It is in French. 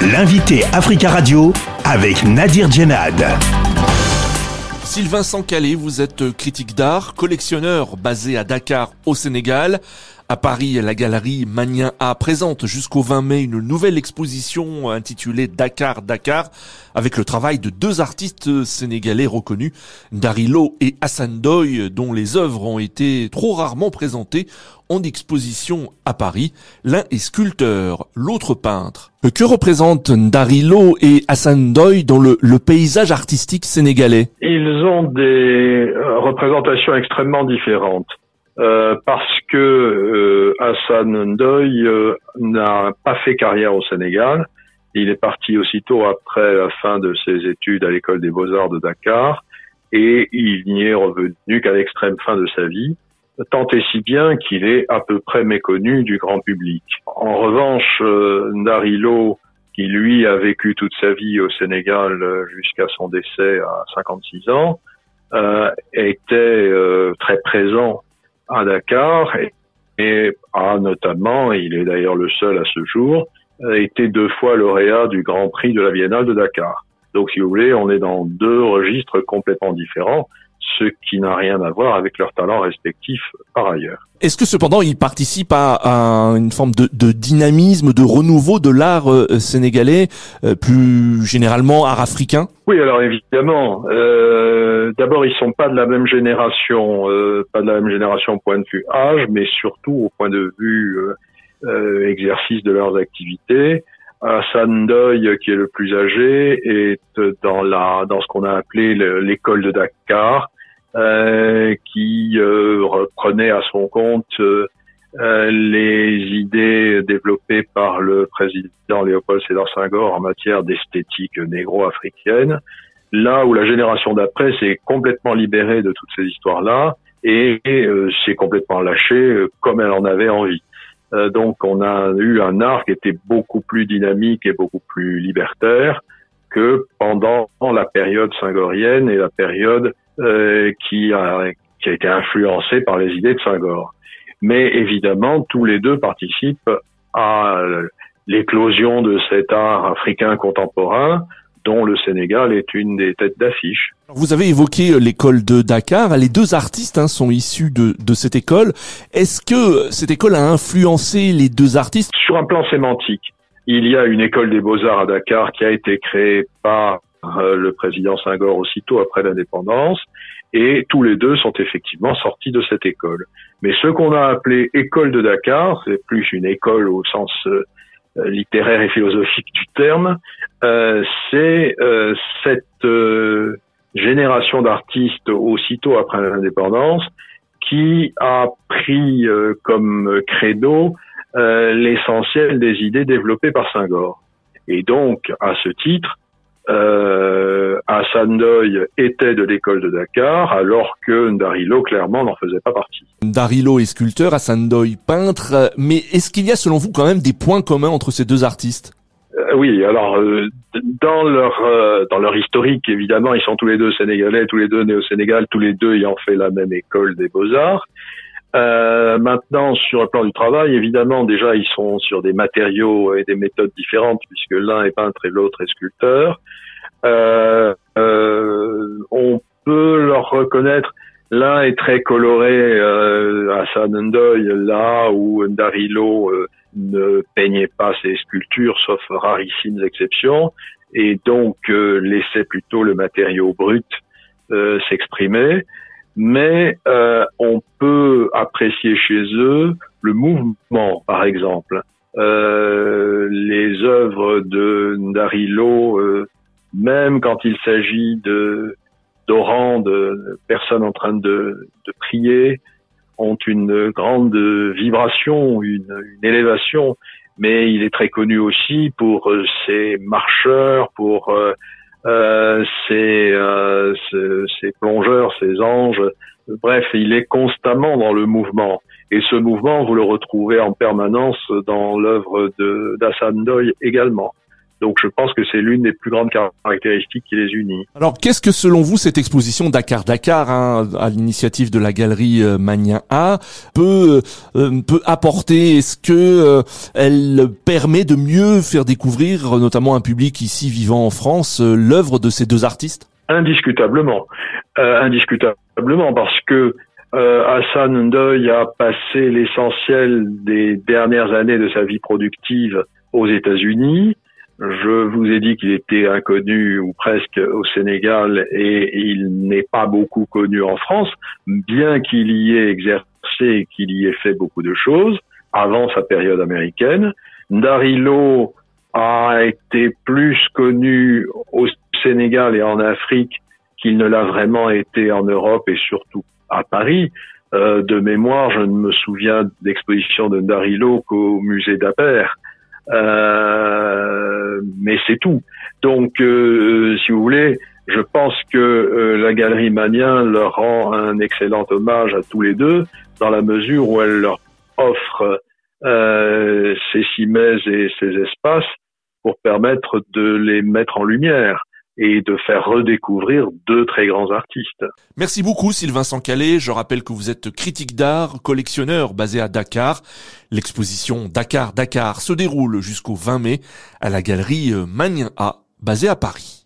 L'invité Africa Radio avec Nadir Djenad. Sylvain Sankale, vous êtes critique d'art, collectionneur basé à Dakar au Sénégal. À Paris, la galerie Magnin A présente jusqu'au 20 mai une nouvelle exposition intitulée Dakar Dakar avec le travail de deux artistes sénégalais reconnus, Darilo et Hassan Doy, dont les œuvres ont été trop rarement présentées en exposition à Paris. L'un est sculpteur, l'autre peintre. Que représentent Darilo et Hassan Doy dans le, paysage artistique sénégalais? Ils ont des représentations extrêmement différentes. Euh, parce que euh, Hassan Ndoye euh, n'a pas fait carrière au Sénégal. Il est parti aussitôt après la fin de ses études à l'école des beaux-arts de Dakar et il n'y est revenu qu'à l'extrême fin de sa vie, tant et si bien qu'il est à peu près méconnu du grand public. En revanche, Narilo, qui lui a vécu toute sa vie au Sénégal jusqu'à son décès à 56 ans, était très présent à Dakar et, a notamment, il est d'ailleurs le seul à ce jour, été deux fois lauréat du Grand Prix de la Biennale de Dakar. Donc, si vous voulez, on est dans deux registres complètement différents ce qui n'a rien à voir avec leurs talents respectifs par ailleurs. Est-ce que cependant ils participent à, une forme de, dynamisme, de renouveau de l'art euh, sénégalais, euh, plus généralement art africain? Oui, alors évidemment. Euh, D'abord, ils sont pas de la même génération, pas de la même génération au point de vue âge, mais surtout au point de vue exercice de leurs activités. Hassan Doy, qui est le plus âgé, est dans la dans ce qu'on a appelé l'école de Dakar, qui euh, reprenait à son compte euh, les idées développées par le président Léopold Sédar Senghor en matière d'esthétique négro-africaine. Là où la génération d'après s'est complètement libérée de toutes ces histoires-là et, s'est complètement lâchée comme elle en avait envie. donc on a eu un art qui était beaucoup plus dynamique et beaucoup plus libertaire que pendant la période singorienne et la période euh, qui, a, qui a été influencé par les idées de Senghor. Mais évidemment, tous les deux participent à l'éclosion de cet art africain contemporain dont le Sénégal est une des têtes d'affiche. Vous avez évoqué l'école de Dakar. Les deux artistes hein, sont issus de, de cette école. Est-ce que cette école a influencé les deux artistes? Sur un plan sémantique, il y a une école des beaux-arts à Dakar qui a été créée par euh, le président Senghor aussitôt après l'indépendance, et tous les deux sont effectivement sortis de cette école. Mais ce qu'on a appelé école de Dakar, c'est plus une école au sens euh, littéraire et philosophique du terme, euh, c'est cette génération d'artistes aussitôt après l'indépendance qui a pris comme credo l'essentiel des idées développées par Senghor. Et donc, à ce titre, euh, Hassan Doy était de l'école de Dakar, alors que Ndarilo, clairement, n'en faisait pas partie. Ndarilo est sculpteur, Hassan Doy peintre, mais est-ce qu'il y a, selon vous, quand même des points communs entre ces deux artistes? Euh, oui, alors euh, dans leur euh, dans leur historique, évidemment, ils sont tous les deux sénégalais, tous les deux nés au Sénégal, tous les deux ayant fait la même école des beaux arts. Maintenant, sur le plan du travail, évidemment, déjà, ils sont sur des matériaux et des méthodes différentes, puisque l'un est peintre et l'autre est sculpteur. Euh, euh, on peut leur reconnaître L'un est très coloré euh, à Sanendoy, là où Ndarilo euh, ne peignait pas ses sculptures, sauf rarissimes exceptions, et donc euh, laissait plutôt le matériau brut s'exprimer. Mais on peut apprécier chez eux le mouvement, par exemple. les œuvres de Ndarilo même quand il s'agit de de personnes en train de, prier, ont une grande vibration, une, élévation. Mais il est très connu aussi pour euh, ses marcheurs, pour euh, euh, euh, ses, plongeurs, ses anges. Bref, il est constamment dans le mouvement. Et ce mouvement, vous le retrouvez en permanence dans l'œuvre d'Hassan Doy également. Donc je pense que c'est l'une des plus grandes caractéristiques qui les unit. Alors qu'est-ce que selon vous cette exposition Dakar Dakar hein, à l'initiative de la galerie euh, Magnin A peut euh, peut apporter? Est-ce que euh, elle permet de mieux faire découvrir notamment un public ici vivant en France l'œuvre de ces deux artistes? Indiscutablement, indiscutablement parce que Hassan Ndoye a passé l'essentiel des dernières années de sa vie productive aux États-Unis. Je vous ai dit qu'il était inconnu ou presque au Sénégal et il n'est pas beaucoup connu en France, bien qu'il y ait exercé et qu'il y ait fait beaucoup de choses avant sa période américaine. Darilo a été plus connu au Sénégal et en Afrique qu'il ne l'a vraiment été en Europe et surtout à Paris. Euh, de mémoire, je ne me souviens d'exposition de Darilo qu'au musée d'Aper. Euh, mais c'est tout. Donc, euh, si vous voulez, je pense que euh, la Galerie Manien leur rend un excellent hommage à tous les deux, dans la mesure où elle leur offre ces cimaises et ces espaces pour permettre de les mettre en lumière et de faire redécouvrir deux très grands artistes. Merci beaucoup Sylvain Sancalé. Je rappelle que vous êtes critique d'art, collectionneur basé à Dakar. L'exposition Dakar Dakar se déroule jusqu'au 20 mai à la galerie Magnin A basée à Paris.